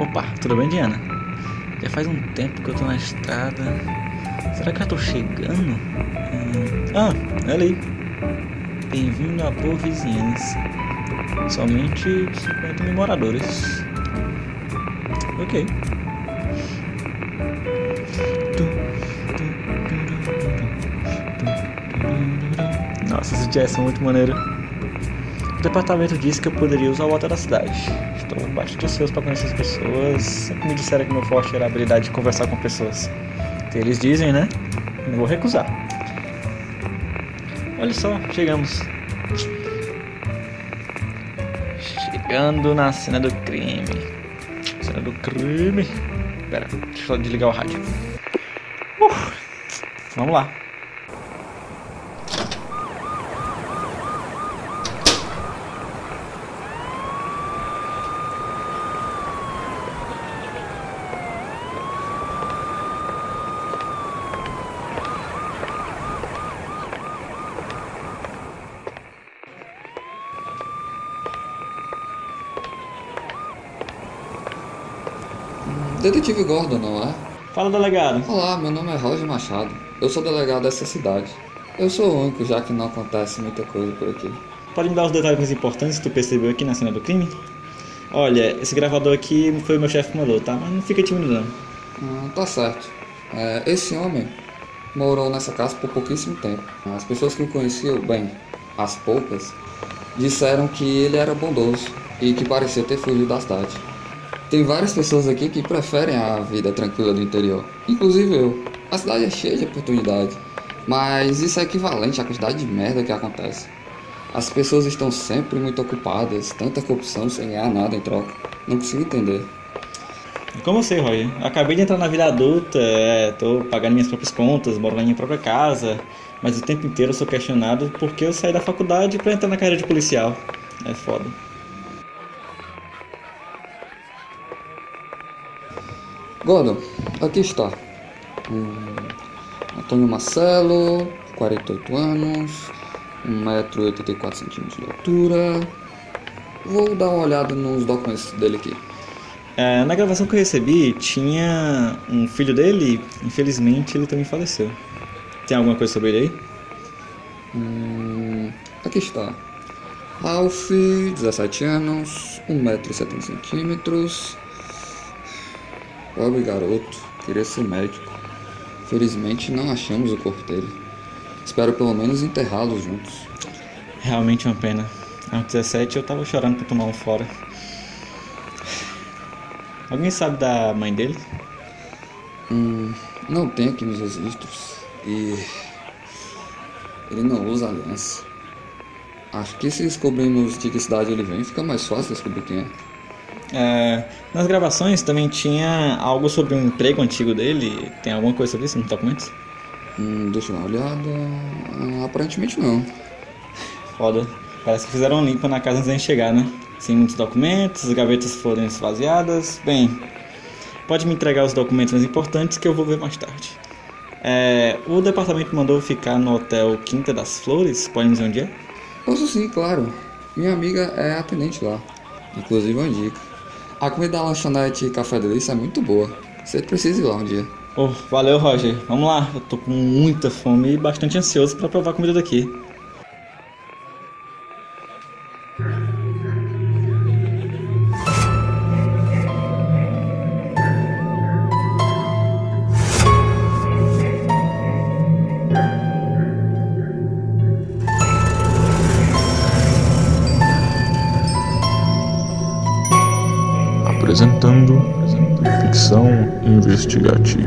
Opa, tudo bem, Diana? Já faz um tempo que eu tô na estrada. Será que eu tô chegando? Hum... Ah, olha ali. Bem-vindo à boa vizinhança. Somente 50 mil moradores. Ok. Nossa, esse jazz é muito maneiro. Departamento disse que eu poderia usar o water da cidade. Estou bastante ansioso para conhecer as pessoas. Sempre me disseram que meu forte era a habilidade de conversar com pessoas. Que eles dizem, né? Não vou recusar. Olha só, chegamos. Chegando na cena do crime. Cena do crime. Pera, deixa eu desligar o rádio. Uh, vamos lá. Detetive Gordon, não é? Fala, delegado. Olá, meu nome é Roger Machado. Eu sou delegado dessa cidade. Eu sou o único, já que não acontece muita coisa por aqui. Pode me dar os detalhes mais importantes que tu percebeu aqui na cena do crime? Olha, esse gravador aqui foi o meu chefe que mandou, tá? Mas não fica tímido não. Ah, tá certo. É, esse homem morou nessa casa por pouquíssimo tempo. As pessoas que o conheciam, bem, as poucas, disseram que ele era bondoso e que parecia ter fugido da cidade. Tem várias pessoas aqui que preferem a vida tranquila do interior, inclusive eu. A cidade é cheia de oportunidade, mas isso é equivalente à quantidade de merda que acontece. As pessoas estão sempre muito ocupadas, tanta corrupção sem ganhar nada em troca. Não consigo entender. Como sei, Roger? Acabei de entrar na vida adulta, é, tô pagando minhas próprias contas, moro na minha própria casa, mas o tempo inteiro sou questionado porque eu saí da faculdade para entrar na carreira de policial. É foda. Gordon, aqui está. Hum, Antônio Marcelo, 48 anos, 1,84m de altura. Vou dar uma olhada nos documentos dele aqui. É, na gravação que eu recebi, tinha um filho dele, infelizmente ele também faleceu. Tem alguma coisa sobre ele aí? Hum, aqui está. Ralph, 17 anos, 1,70m. Pobre garoto, queria ser médico. Felizmente não achamos o corpo dele. Espero pelo menos enterrá-los juntos. Realmente uma pena. Aos 17 eu tava chorando pra tomar um fora. Alguém sabe da mãe dele? Hum, não tem aqui nos registros. E. Ele não usa aliança. Acho que se descobrirmos de que cidade ele vem, fica mais fácil descobrir quem é. É, nas gravações também tinha algo sobre um emprego antigo dele. Tem alguma coisa sobre isso nos documentos? Hum, deixa eu dar uma olhada. Ah, aparentemente não. Foda. Parece que fizeram limpa na casa antes de chegar, né? Sem muitos documentos, as gavetas foram esvaziadas. Bem, pode me entregar os documentos mais importantes que eu vou ver mais tarde. É, o departamento mandou ficar no hotel Quinta das Flores. Pode me dizer onde é? Posso sim, claro. Minha amiga é atendente lá. Inclusive uma dica. A comida da lanchonete Café Delícia é muito boa. Você precisa ir lá um dia. Oh, valeu, Roger. Vamos lá. Eu tô com muita fome e bastante ansioso para provar a comida daqui. Investigativa.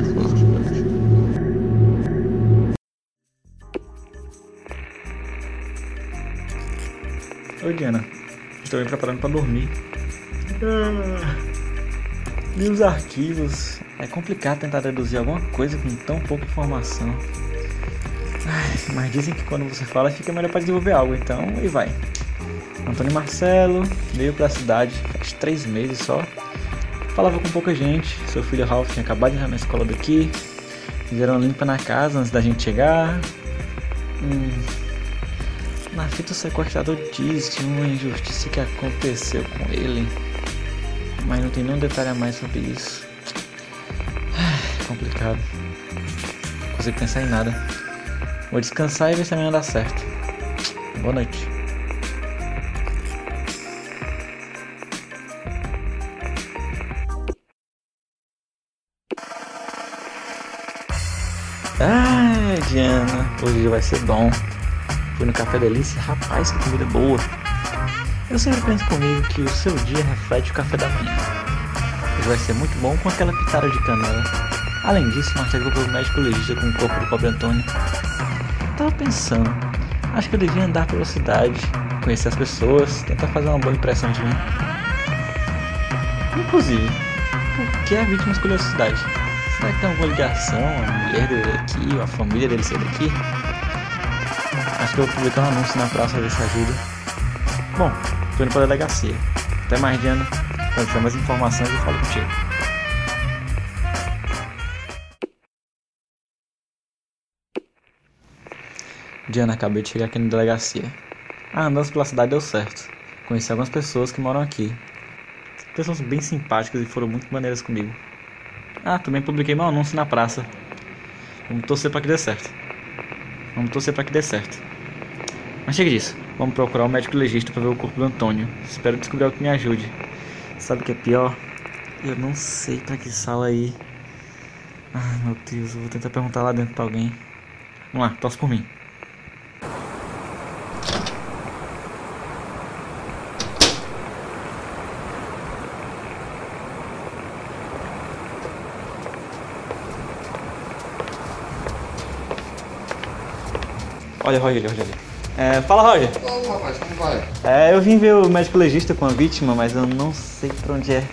Oi, Diana. Estou me preparando para dormir. Ah, li os arquivos. É complicado tentar deduzir alguma coisa com tão pouca informação. Ai, mas dizem que quando você fala fica melhor para desenvolver algo, então e vai. Antônio Marcelo veio para a cidade faz três meses só. Falava com pouca gente. Seu filho Ralph tinha acabado de entrar na escola daqui. Fizeram limpa na casa antes da gente chegar. Hum, Na fita o sequestrador diz de uma injustiça que aconteceu com ele. Mas não tem nenhum detalhe a mais sobre isso. É complicado. Não consigo pensar em nada. Vou descansar e ver se amanhã dá certo. Boa noite. Ai, Diana, hoje vai ser bom. Fui no Café Delícia, rapaz, que comida boa. Eu sempre penso comigo que o seu dia reflete o café da manhã. Hoje vai ser muito bom com aquela pitada de canela. Além disso, chegou pelo médico legista com o corpo do pobre Antônio. tava pensando, acho que eu devia andar pela cidade, conhecer as pessoas, tentar fazer uma boa impressão de mim. Inclusive, por que a vítima escolheu a cidade? Será que tem alguma ligação? A mulher dele aqui, ou a família dele ser daqui? Acho que eu vou publicar um anúncio na praça se ajuda. Bom, tô indo pra delegacia. Até mais, Diana. Quando tiver mais informações, eu falo contigo. Diana, acabei de chegar aqui na delegacia. A andança pela cidade deu certo. Conheci algumas pessoas que moram aqui. Pessoas bem simpáticas e foram muito maneiras comigo. Ah, também publiquei meu anúncio na praça. Vamos torcer para que dê certo. Vamos torcer para que dê certo. Mas chega disso. Vamos procurar o médico legista para ver o corpo do Antônio. Espero descobrir algo que me ajude. Sabe o que é pior? Eu não sei para que sala ir. Ai meu Deus, eu vou tentar perguntar lá dentro para alguém. Vamos lá, torce por mim. Olha, Roger, olha ali. É, fala, Roger. Ô, rapaz, como vai? É, eu vim ver o médico legista com a vítima, mas eu não sei pra onde é.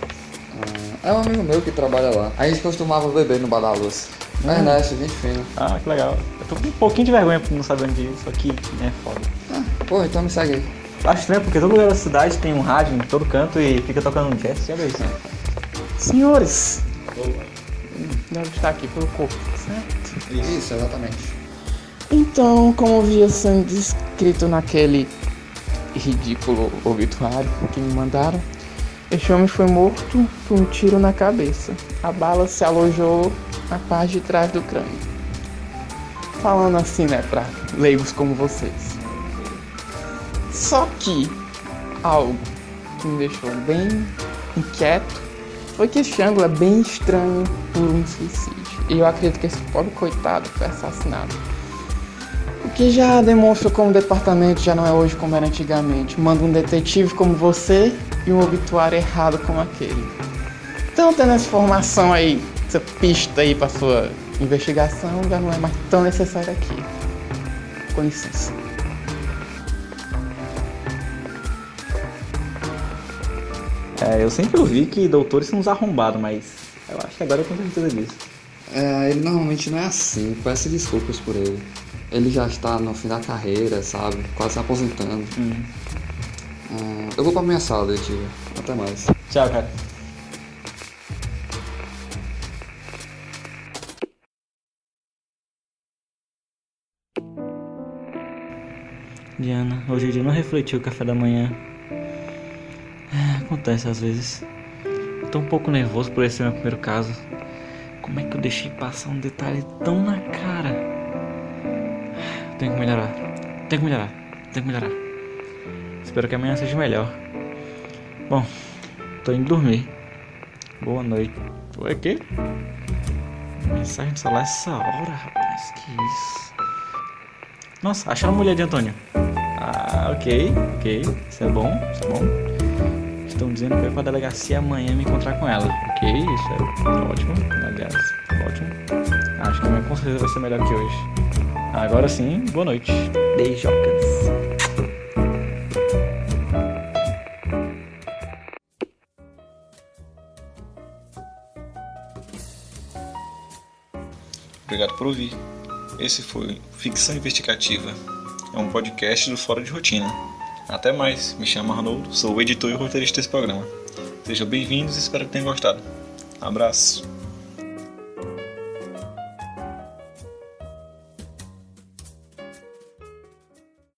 Ah, é um amigo meu que trabalha lá. A gente costumava beber no Bar da Luz. Hum. Ernesto, gente fina. Ah, que legal. Eu tô com um pouquinho de vergonha por não saber onde ir, só que é foda. Ah, pô, então me segue aí. Acho estranho, porque todo lugar da cidade tem um rádio em todo canto e fica tocando um jazz, já isso? Senhores, deve estar aqui pelo corpo, certo? Isso, exatamente. Então, como havia sendo descrito naquele ridículo obituário que me mandaram, este homem foi morto por um tiro na cabeça. A bala se alojou na parte de trás do crânio. Falando assim, né, para leigos como vocês. Só que algo que me deixou bem inquieto foi que este ângulo é bem estranho por um suicídio. E eu acredito que esse pobre coitado foi assassinado que já demonstra como o departamento já não é hoje como era antigamente. Manda um detetive como você e um obituário errado como aquele. Então, tendo essa informação aí, essa pista aí para sua investigação, já não é mais tão necessária aqui. Com licença. É, eu sempre ouvi que doutores são uns arrombados, mas eu acho que agora eu tenho certeza disso. É, ele normalmente não é assim, peço desculpas por ele ele já está no fim da carreira, sabe? Quase se aposentando. Hum. Uh, eu vou pra minha sala, Letícia. Até mais. Tchau, cara. Diana, hoje o dia não refletiu o café da manhã. É, acontece às vezes. Eu tô um pouco nervoso por esse meu primeiro caso. Como é que eu deixei passar um detalhe tão na cara? Tenho que melhorar. Tenho que melhorar. Tenho que melhorar. Espero que amanhã seja melhor. Bom, tô indo dormir. Boa noite. Foi aqui? Mensagem do celular essa hora, rapaz. Que isso? Nossa, acharam a mulher de Antônio. Ah, ok, ok. Isso é bom, isso é bom. Estão dizendo que vai pra delegacia amanhã me encontrar com ela. Ok, isso é ótimo. Aliás, ótimo. Acho que amanhã com certeza vai ser melhor que hoje. Agora sim, boa noite. Beijocas. Obrigado por ouvir. Esse foi Ficção Investigativa. É um podcast do Fora de Rotina. Até mais, me chamo Arnoldo, sou o editor e roteirista desse programa. Sejam bem-vindos e espero que tenham gostado. Abraço.